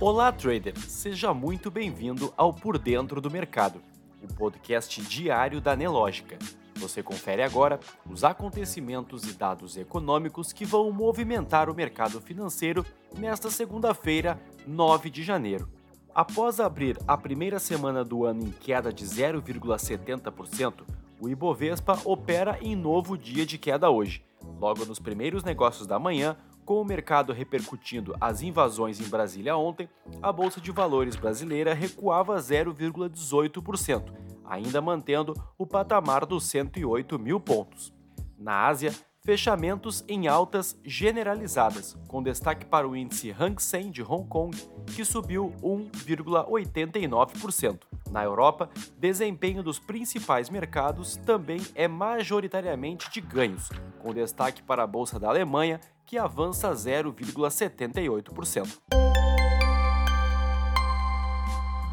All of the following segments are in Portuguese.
Olá, trader! Seja muito bem-vindo ao Por Dentro do Mercado, o podcast diário da Nelógica. Você confere agora os acontecimentos e dados econômicos que vão movimentar o mercado financeiro nesta segunda-feira, 9 de janeiro. Após abrir a primeira semana do ano em queda de 0,70%, o Ibovespa opera em novo dia de queda hoje. Logo nos primeiros negócios da manhã, com o mercado repercutindo as invasões em Brasília ontem, a Bolsa de Valores brasileira recuava 0,18%, ainda mantendo o patamar dos 108 mil pontos. Na Ásia, fechamentos em altas generalizadas, com destaque para o índice Hang Seng de Hong Kong, que subiu 1,89%. Na Europa, desempenho dos principais mercados também é majoritariamente de ganhos, com destaque para a bolsa da Alemanha, que avança 0,78%.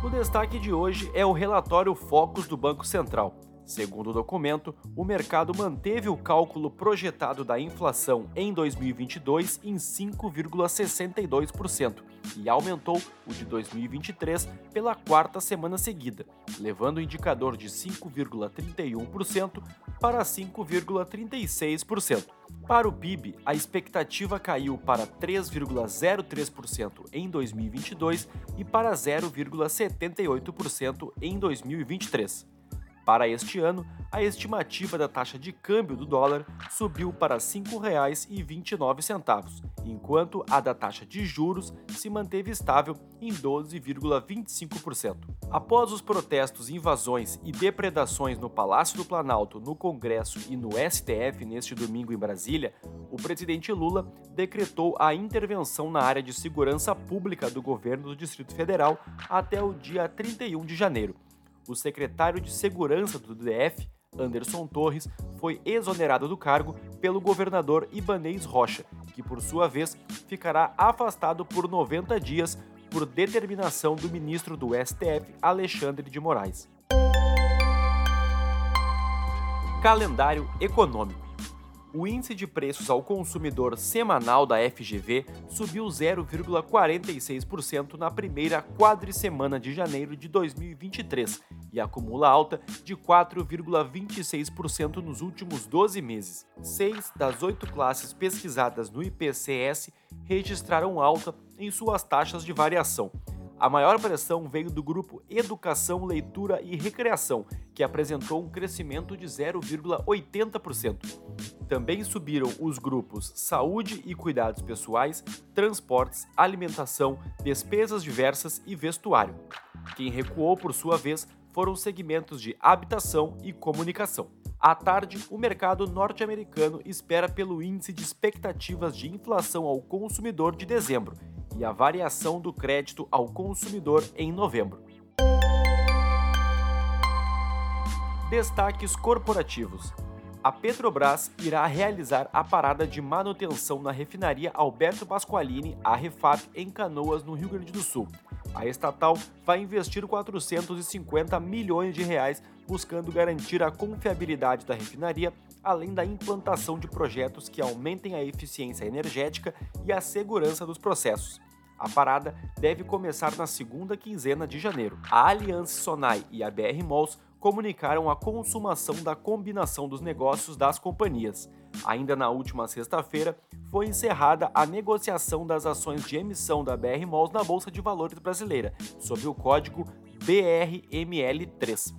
O destaque de hoje é o relatório Focus do Banco Central. Segundo o documento, o mercado manteve o cálculo projetado da inflação em 2022 em 5,62% e aumentou o de 2023 pela quarta semana seguida, levando o indicador de 5,31% para 5,36%. Para o PIB, a expectativa caiu para 3,03% em 2022 e para 0,78% em 2023. Para este ano, a estimativa da taxa de câmbio do dólar subiu para R$ 5,29, enquanto a da taxa de juros se manteve estável em 12,25%. Após os protestos, invasões e depredações no Palácio do Planalto, no Congresso e no STF neste domingo em Brasília, o presidente Lula decretou a intervenção na área de segurança pública do governo do Distrito Federal até o dia 31 de janeiro o secretário de Segurança do DF, Anderson Torres, foi exonerado do cargo pelo governador Ibanês Rocha, que por sua vez ficará afastado por 90 dias por determinação do ministro do STF, Alexandre de Moraes. Calendário econômico o índice de preços ao consumidor semanal da FGV subiu 0,46% na primeira quadricemana de janeiro de 2023 e acumula alta de 4,26% nos últimos 12 meses. Seis das oito classes pesquisadas no IPCS registraram alta em suas taxas de variação. A maior pressão veio do grupo Educação, Leitura e Recreação, que apresentou um crescimento de 0,80%. Também subiram os grupos Saúde e Cuidados Pessoais, Transportes, Alimentação, Despesas Diversas e Vestuário. Quem recuou, por sua vez, foram os segmentos de habitação e comunicação. À tarde, o mercado norte-americano espera pelo índice de expectativas de inflação ao consumidor de dezembro, e a variação do crédito ao consumidor em novembro. Destaques corporativos. A Petrobras irá realizar a parada de manutenção na refinaria Alberto Pasqualini, a Refap, em Canoas, no Rio Grande do Sul. A estatal vai investir 450 milhões de reais buscando garantir a confiabilidade da refinaria, além da implantação de projetos que aumentem a eficiência energética e a segurança dos processos. A parada deve começar na segunda quinzena de janeiro. A Aliança Sonai e a BR Malls comunicaram a consumação da combinação dos negócios das companhias. Ainda na última sexta-feira, foi encerrada a negociação das ações de emissão da BR Malls na Bolsa de Valores brasileira, sob o código BRML3.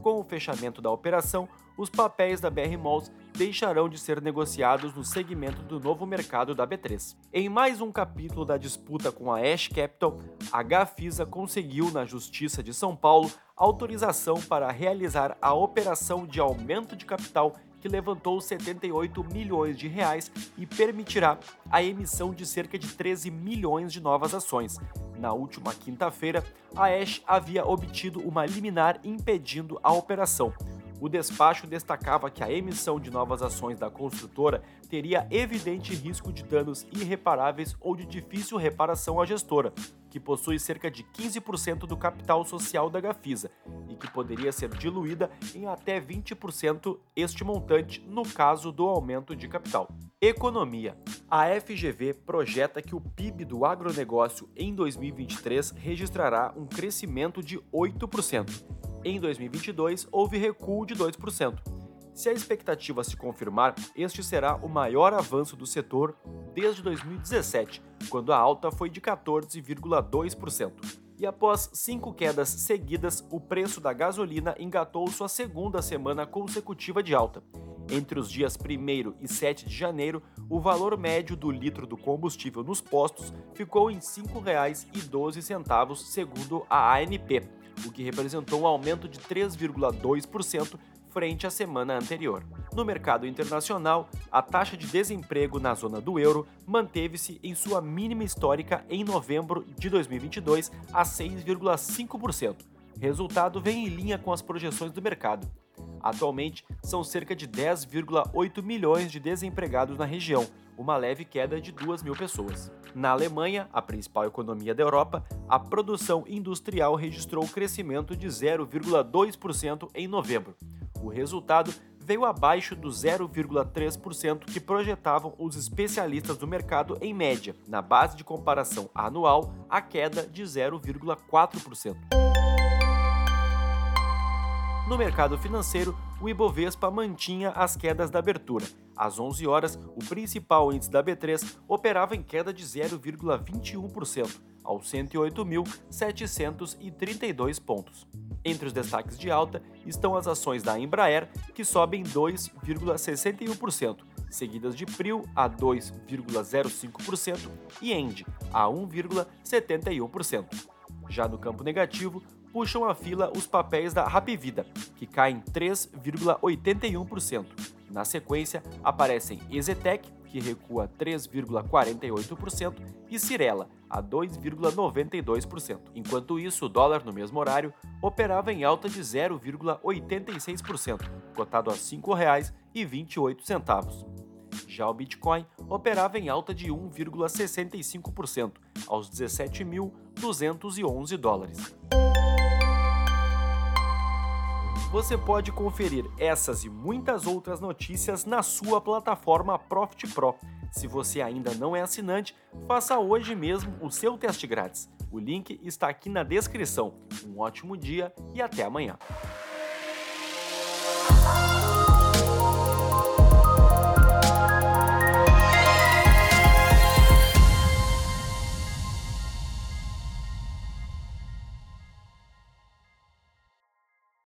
Com o fechamento da operação, os papéis da BR Malls deixarão de ser negociados no segmento do novo mercado da B3. Em mais um capítulo da disputa com a Ash Capital, a Gafisa conseguiu na Justiça de São Paulo autorização para realizar a operação de aumento de capital que levantou 78 milhões de reais e permitirá a emissão de cerca de 13 milhões de novas ações. Na última quinta-feira, a Ash havia obtido uma liminar impedindo a operação. O despacho destacava que a emissão de novas ações da construtora teria evidente risco de danos irreparáveis ou de difícil reparação à gestora, que possui cerca de 15% do capital social da Gafisa e que poderia ser diluída em até 20% este montante no caso do aumento de capital. Economia. A FGV projeta que o PIB do agronegócio em 2023 registrará um crescimento de 8%. Em 2022, houve recuo de 2%. Se a expectativa se confirmar, este será o maior avanço do setor desde 2017, quando a alta foi de 14,2%. E após cinco quedas seguidas, o preço da gasolina engatou sua segunda semana consecutiva de alta. Entre os dias 1 e 7 de janeiro, o valor médio do litro do combustível nos postos ficou em R$ 5,12, segundo a ANP, o que representou um aumento de 3,2% frente à semana anterior. No mercado internacional, a taxa de desemprego na zona do euro manteve-se em sua mínima histórica em novembro de 2022 a 6,5%. Resultado vem em linha com as projeções do mercado. Atualmente, são cerca de 10,8 milhões de desempregados na região, uma leve queda de 2 mil pessoas. Na Alemanha, a principal economia da Europa, a produção industrial registrou crescimento de 0,2% em novembro. O resultado veio abaixo do 0,3% que projetavam os especialistas do mercado em média. Na base de comparação anual, a queda de 0,4%. No mercado financeiro, o Ibovespa mantinha as quedas da abertura. Às 11 horas, o principal índice da B3 operava em queda de 0,21%, aos 108.732 pontos. Entre os destaques de alta estão as ações da Embraer, que sobem 2,61%, seguidas de Prio a 2,05% e End a 1,71%. Já no campo negativo, puxam a fila os papéis da Rapvida, que caem 3,81%. Na sequência, aparecem Ezetec, que recua 3,48%, e Cirela, a 2,92%. Enquanto isso, o dólar no mesmo horário operava em alta de 0,86%, cotado a R$ 5,28. Já o Bitcoin operava em alta de 1,65%, aos 17.211 dólares. Você pode conferir essas e muitas outras notícias na sua plataforma Profit Pro. Se você ainda não é assinante, faça hoje mesmo o seu teste grátis. O link está aqui na descrição. Um ótimo dia e até amanhã.